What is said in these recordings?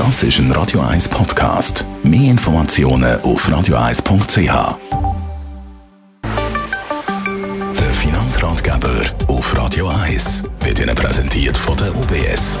Das ist ein Radio 1 Podcast. Mehr Informationen auf radio1.ch. Der Finanzratgeber auf Radio 1 wird Ihnen präsentiert von der UBS.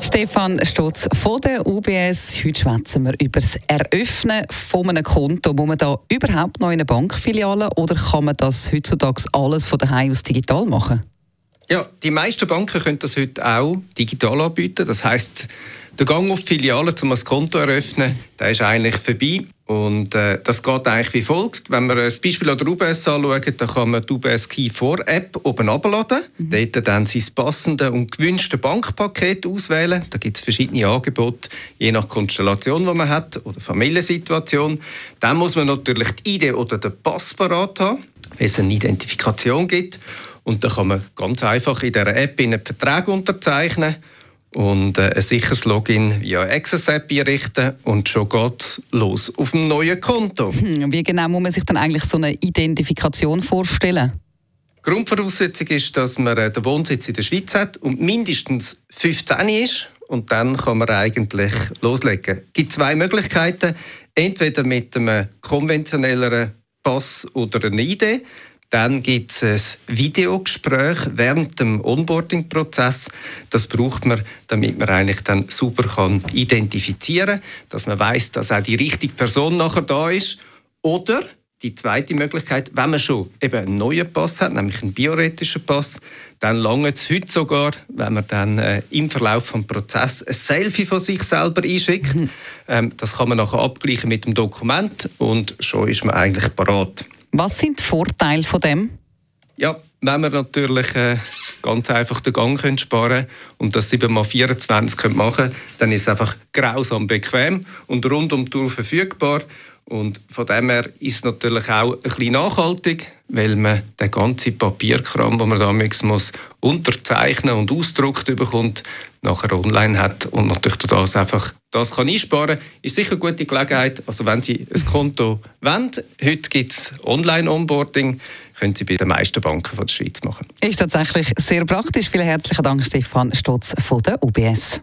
Stefan Stutz von der UBS. Heute schwätzen wir über das Eröffnen von einem Konto. Muss man da überhaupt noch in eine Bankfiliale oder kann man das heutzutage alles von daheim aus digital machen? Ja, die meisten Banken können das heute auch digital anbieten. Das heißt, der Gang auf die Filiale, um ein Konto zu eröffnen, der ist eigentlich vorbei. Und äh, das geht eigentlich wie folgt. Wenn wir das Beispiel an der UBS anschauen, dann kann man die UBS Key 4 App oben abladen. Mhm. Dort dann sein passendes und gewünschtes Bankpaket auswählen. Da gibt es verschiedene Angebote, je nach Konstellation, die man hat oder Familiensituation. Dann muss man natürlich die Idee oder den Pass parat haben, wenn es eine Identifikation gibt. Und dann kann man ganz einfach in dieser App einen Vertrag unterzeichnen und äh, ein sicheres Login via Access App einrichten und schon geht los auf dem neuen Konto. Hm, wie genau muss man sich dann eigentlich so eine Identifikation vorstellen? Grundvoraussetzung ist, dass man äh, den Wohnsitz in der Schweiz hat und mindestens 15 ist und dann kann man eigentlich loslegen. Es gibt zwei Möglichkeiten. Entweder mit einem konventionelleren Pass oder einer Idee. Dann gibt es ein Videogespräch während dem Onboarding-Prozess. Das braucht man, damit man eigentlich dann super kann identifizieren kann, dass man weiß, dass auch die richtige Person nachher da ist. Oder die zweite Möglichkeit, wenn man schon eben einen neuen Pass hat, nämlich einen bioretischen Pass, dann lange es heute sogar, wenn man dann äh, im Verlauf des Prozesses ein Selfie von sich selber einschickt. Mhm. Ähm, das kann man nachher abgleichen mit dem Dokument und schon ist man eigentlich parat. Was sind die Vorteile von dem? Ja, wenn wir natürlich äh, ganz einfach den Gang können sparen und das 7x24 machen können, dann ist es einfach grausam bequem und rund um die Tour verfügbar. Und von dem her ist es natürlich auch ein bisschen nachhaltig, weil man den ganzen Papierkram, den man damals muss unterzeichnen und ausdruckt bekommt, nachher online hat und natürlich das einfach das kann einsparen ist sicher eine gute Gelegenheit. Also wenn Sie ein Konto wollen, heute gibt es Online-Onboarding, können Sie bei den meisten Banken von der Schweiz machen. Ist tatsächlich sehr praktisch. Vielen herzlichen Dank, Stefan Stotz von der UBS.